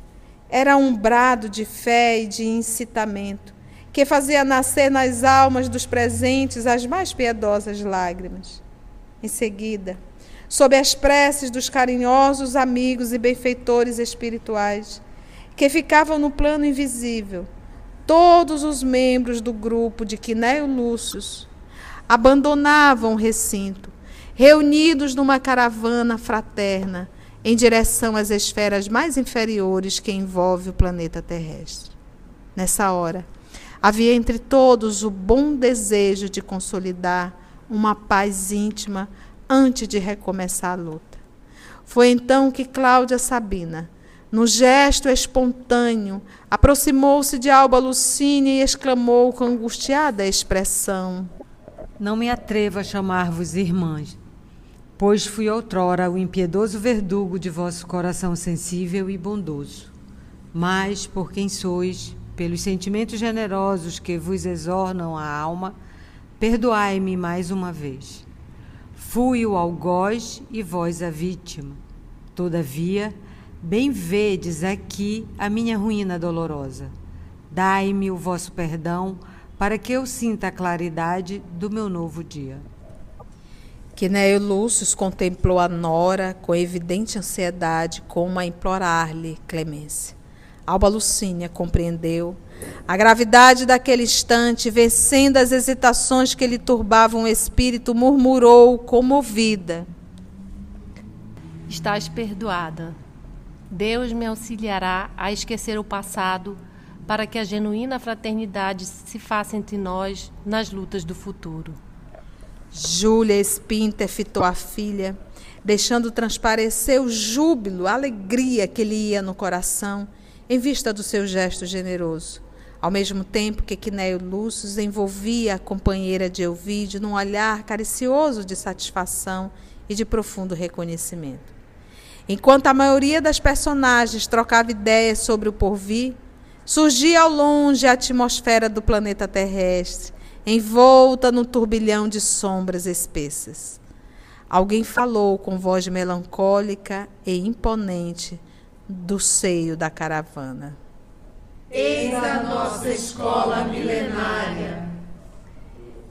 Era um brado de fé e de incitamento que fazia nascer nas almas dos presentes as mais piedosas lágrimas. Em seguida, sob as preces dos carinhosos amigos e benfeitores espirituais, que ficavam no plano invisível, todos os membros do grupo de Quinéio Lúcius abandonavam o recinto reunidos numa caravana fraterna em direção às esferas mais inferiores que envolve o planeta terrestre. Nessa hora, Havia entre todos o bom desejo de consolidar uma paz íntima antes de recomeçar a luta. Foi então que Cláudia Sabina, num gesto espontâneo, aproximou-se de Alba Lucínia e exclamou com angustiada expressão: Não me atrevo a chamar-vos irmãs, pois fui outrora o impiedoso verdugo de vosso coração sensível e bondoso. Mas, por quem sois, pelos sentimentos generosos que vos exornam a alma, perdoai-me mais uma vez. Fui o algoz e vós a vítima. Todavia, bem vedes aqui a minha ruína dolorosa. Dai-me o vosso perdão, para que eu sinta a claridade do meu novo dia. Quinéio Lúcio contemplou a nora com evidente ansiedade, como a implorar-lhe clemência. Alba Lucínia compreendeu a gravidade daquele instante, vencendo as hesitações que lhe turbavam o espírito, murmurou comovida: Estás perdoada. Deus me auxiliará a esquecer o passado para que a genuína fraternidade se faça entre nós nas lutas do futuro. Júlia Espinter fitou a filha, deixando transparecer o júbilo, a alegria que lhe ia no coração, em vista do seu gesto generoso. Ao mesmo tempo que Quinéio Lúcio envolvia a companheira de Elvídio num olhar caricioso de satisfação e de profundo reconhecimento. Enquanto a maioria das personagens trocava ideias sobre o porvir, surgia ao longe a atmosfera do planeta terrestre, envolta num turbilhão de sombras espessas. Alguém falou com voz melancólica e imponente do seio da caravana. Eis a nossa escola milenária.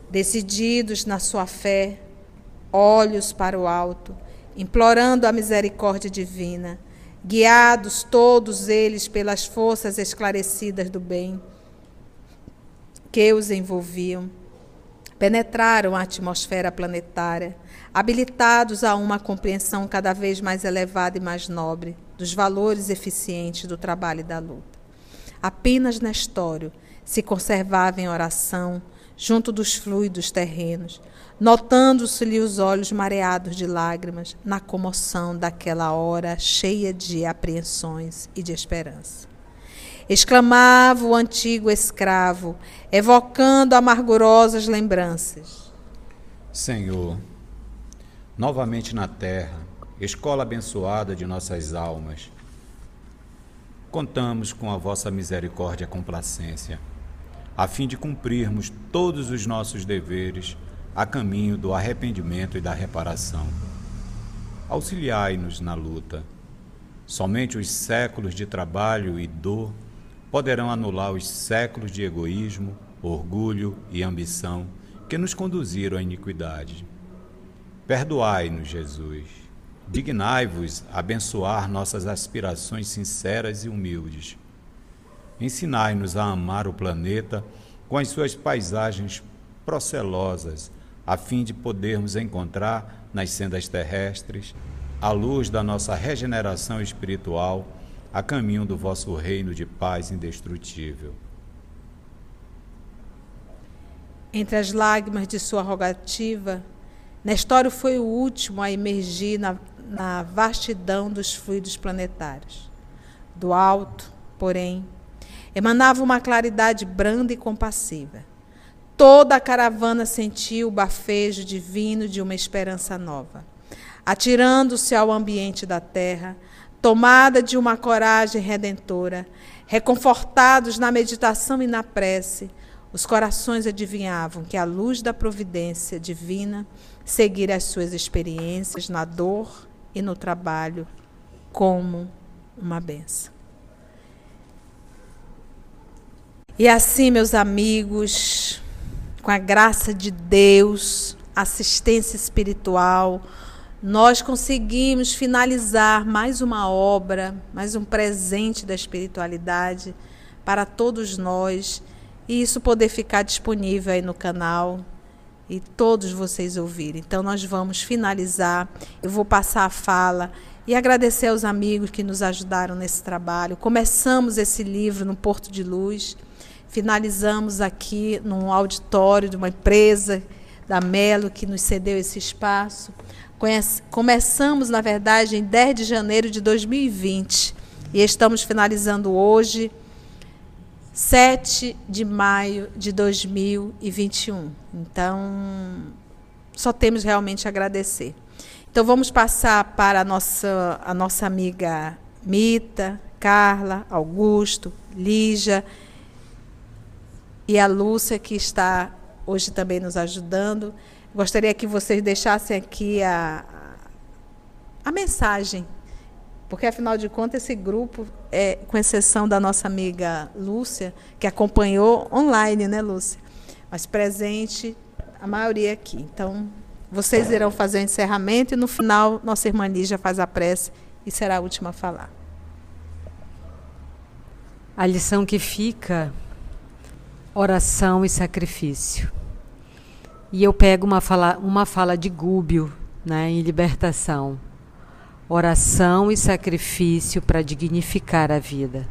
Decididos na sua fé, olhos para o alto, implorando a misericórdia divina, guiados todos eles pelas forças esclarecidas do bem, que os envolviam. Penetraram a atmosfera planetária, habilitados a uma compreensão cada vez mais elevada e mais nobre dos valores eficientes do trabalho e da luta. Apenas Nestório se conservava em oração junto dos fluidos terrenos, notando-se-lhe os olhos mareados de lágrimas na comoção daquela hora cheia de apreensões e de esperança. Exclamava o antigo escravo, evocando amargurosas lembranças. Senhor, novamente na terra, escola abençoada de nossas almas, contamos com a vossa misericórdia e complacência, a fim de cumprirmos todos os nossos deveres a caminho do arrependimento e da reparação. Auxiliai-nos na luta. Somente os séculos de trabalho e dor poderão anular os séculos de egoísmo, orgulho e ambição que nos conduziram à iniquidade. Perdoai-nos, Jesus. Dignai-vos abençoar nossas aspirações sinceras e humildes. Ensinai-nos a amar o planeta com as suas paisagens procelosas, a fim de podermos encontrar nas sendas terrestres a luz da nossa regeneração espiritual a caminho do vosso reino de paz indestrutível. Entre as lágrimas de sua rogativa, Nestório foi o último a emergir na, na vastidão dos fluidos planetários. Do alto, porém, emanava uma claridade branda e compassiva. Toda a caravana sentiu o bafejo divino de uma esperança nova. Atirando-se ao ambiente da terra, tomada de uma coragem redentora, reconfortados na meditação e na prece, os corações adivinhavam que a luz da providência divina seguira as suas experiências na dor e no trabalho como uma benção. E assim, meus amigos, com a graça de Deus, assistência espiritual, nós conseguimos finalizar mais uma obra, mais um presente da espiritualidade para todos nós e isso poder ficar disponível aí no canal e todos vocês ouvirem. Então nós vamos finalizar. Eu vou passar a fala e agradecer aos amigos que nos ajudaram nesse trabalho. Começamos esse livro no Porto de Luz finalizamos aqui num auditório de uma empresa da Melo que nos cedeu esse espaço. Começamos, na verdade, em 10 de janeiro de 2020 e estamos finalizando hoje, 7 de maio de 2021. Então, só temos realmente a agradecer. Então, vamos passar para a nossa, a nossa amiga Mita, Carla, Augusto, Lígia e a Lúcia, que está hoje também nos ajudando. Gostaria que vocês deixassem aqui a, a mensagem, porque afinal de contas esse grupo, é, com exceção da nossa amiga Lúcia, que acompanhou online, né, Lúcia? Mas presente, a maioria aqui. Então, vocês irão fazer o encerramento e no final nossa irmã Lígia faz a prece e será a última a falar. A lição que fica oração e sacrifício. E eu pego uma fala, uma fala de Gúbio, né, em Libertação. Oração e sacrifício para dignificar a vida.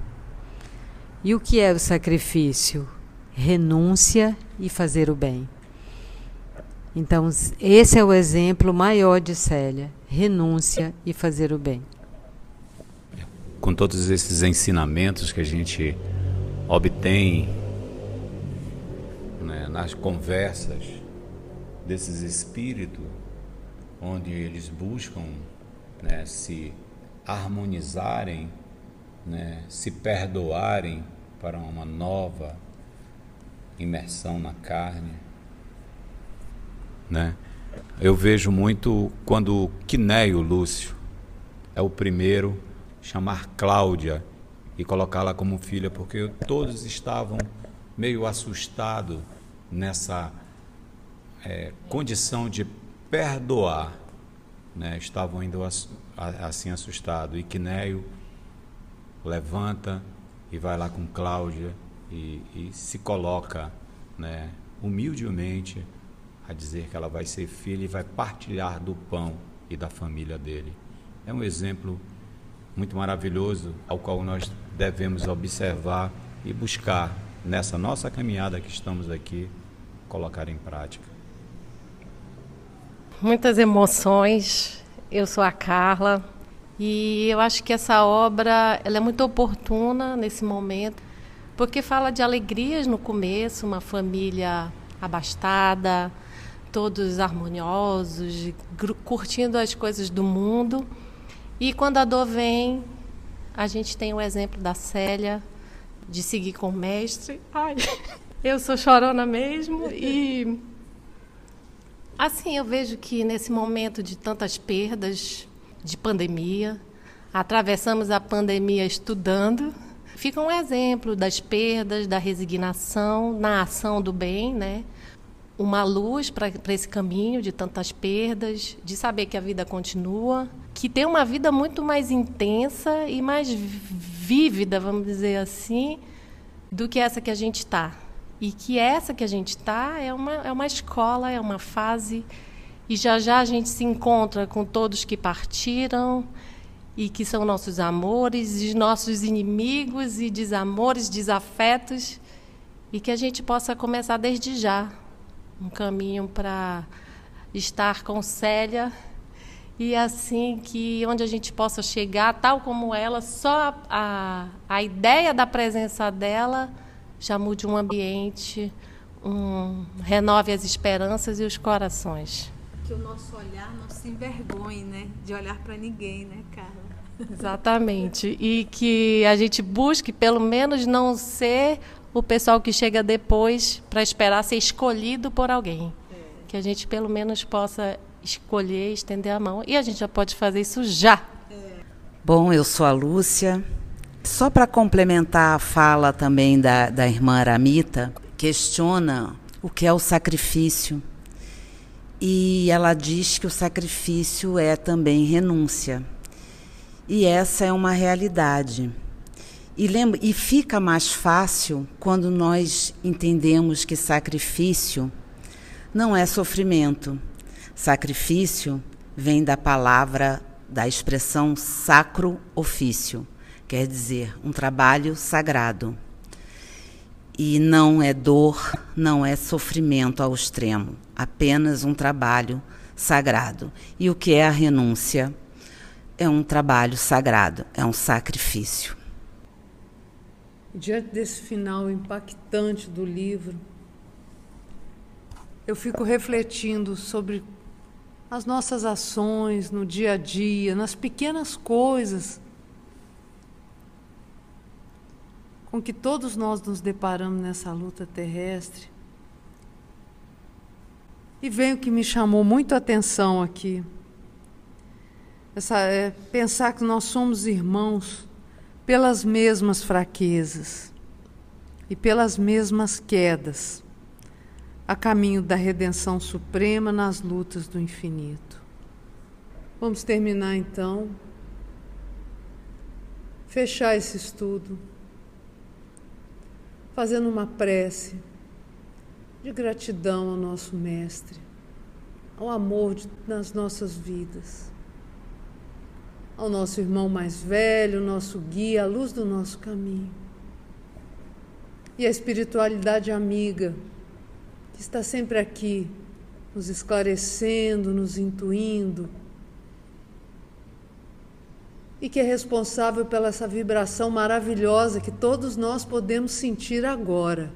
E o que é o sacrifício? Renúncia e fazer o bem. Então, esse é o exemplo maior de Célia: renúncia e fazer o bem. Com todos esses ensinamentos que a gente obtém nas conversas desses espíritos, onde eles buscam né, se harmonizarem, né, se perdoarem para uma nova imersão na carne. Né? Eu vejo muito quando Quinéio Lúcio é o primeiro chamar Cláudia e colocá-la como filha, porque todos estavam meio assustados nessa é, condição de perdoar, né? estavam indo assim assustados. E Quinéio levanta e vai lá com Cláudia e, e se coloca né, humildemente a dizer que ela vai ser filha e vai partilhar do pão e da família dele. É um exemplo muito maravilhoso ao qual nós devemos observar e buscar nessa nossa caminhada que estamos aqui colocar em prática? Muitas emoções. Eu sou a Carla e eu acho que essa obra ela é muito oportuna nesse momento, porque fala de alegrias no começo, uma família abastada, todos harmoniosos, curtindo as coisas do mundo. E quando a dor vem, a gente tem o exemplo da Célia de seguir com o mestre. Ai. Eu sou chorona mesmo e assim eu vejo que nesse momento de tantas perdas de pandemia, atravessamos a pandemia estudando, fica um exemplo das perdas, da resignação, na ação do bem, né? Uma luz para esse caminho de tantas perdas, de saber que a vida continua, que tem uma vida muito mais intensa e mais vívida, vamos dizer assim, do que essa que a gente está. E que essa que a gente está é uma, é uma escola, é uma fase. E já já a gente se encontra com todos que partiram e que são nossos amores, e nossos inimigos e desamores, desafetos. E que a gente possa começar desde já um caminho para estar com Célia e assim que onde a gente possa chegar, tal como ela, só a, a ideia da presença dela já mude um ambiente, um, renove as esperanças e os corações. Que o nosso olhar não se envergonhe, né? De olhar para ninguém, né, Carla? Exatamente. E que a gente busque, pelo menos, não ser o pessoal que chega depois para esperar ser escolhido por alguém. É. Que a gente, pelo menos, possa escolher, estender a mão. E a gente já pode fazer isso já. É. Bom, eu sou a Lúcia, só para complementar a fala também da, da irmã Aramita, questiona o que é o sacrifício. E ela diz que o sacrifício é também renúncia. E essa é uma realidade. E, lembra, e fica mais fácil quando nós entendemos que sacrifício não é sofrimento. Sacrifício vem da palavra, da expressão sacro ofício quer dizer um trabalho sagrado. E não é dor, não é sofrimento ao extremo, apenas um trabalho sagrado. E o que é a renúncia? É um trabalho sagrado, é um sacrifício. Diante desse final impactante do livro, eu fico refletindo sobre as nossas ações no dia a dia, nas pequenas coisas com que todos nós nos deparamos nessa luta terrestre. E vem o que me chamou muito a atenção aqui. Essa, é, pensar que nós somos irmãos pelas mesmas fraquezas e pelas mesmas quedas, a caminho da redenção suprema nas lutas do infinito. Vamos terminar então, fechar esse estudo fazendo uma prece de gratidão ao nosso Mestre, ao amor de, nas nossas vidas, ao nosso irmão mais velho, nosso guia, a luz do nosso caminho. E a espiritualidade amiga, que está sempre aqui, nos esclarecendo, nos intuindo, e que é responsável pela essa vibração maravilhosa que todos nós podemos sentir agora.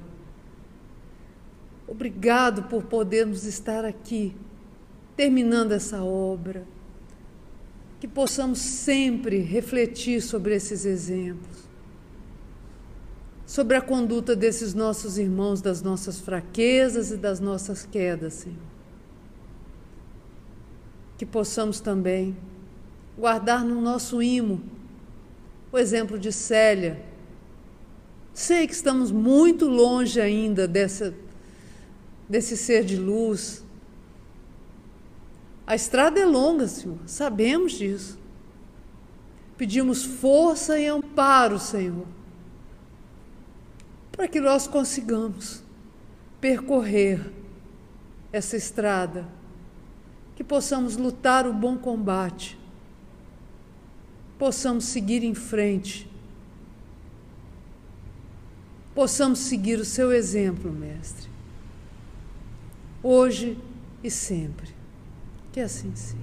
Obrigado por podermos estar aqui, terminando essa obra. Que possamos sempre refletir sobre esses exemplos, sobre a conduta desses nossos irmãos, das nossas fraquezas e das nossas quedas, Senhor. Que possamos também guardar no nosso imo o exemplo de Célia. Sei que estamos muito longe ainda dessa, desse ser de luz. A estrada é longa, Senhor, sabemos disso. Pedimos força e amparo, Senhor, para que nós consigamos percorrer essa estrada, que possamos lutar o bom combate possamos seguir em frente, possamos seguir o seu exemplo, Mestre, hoje e sempre. Que assim seja.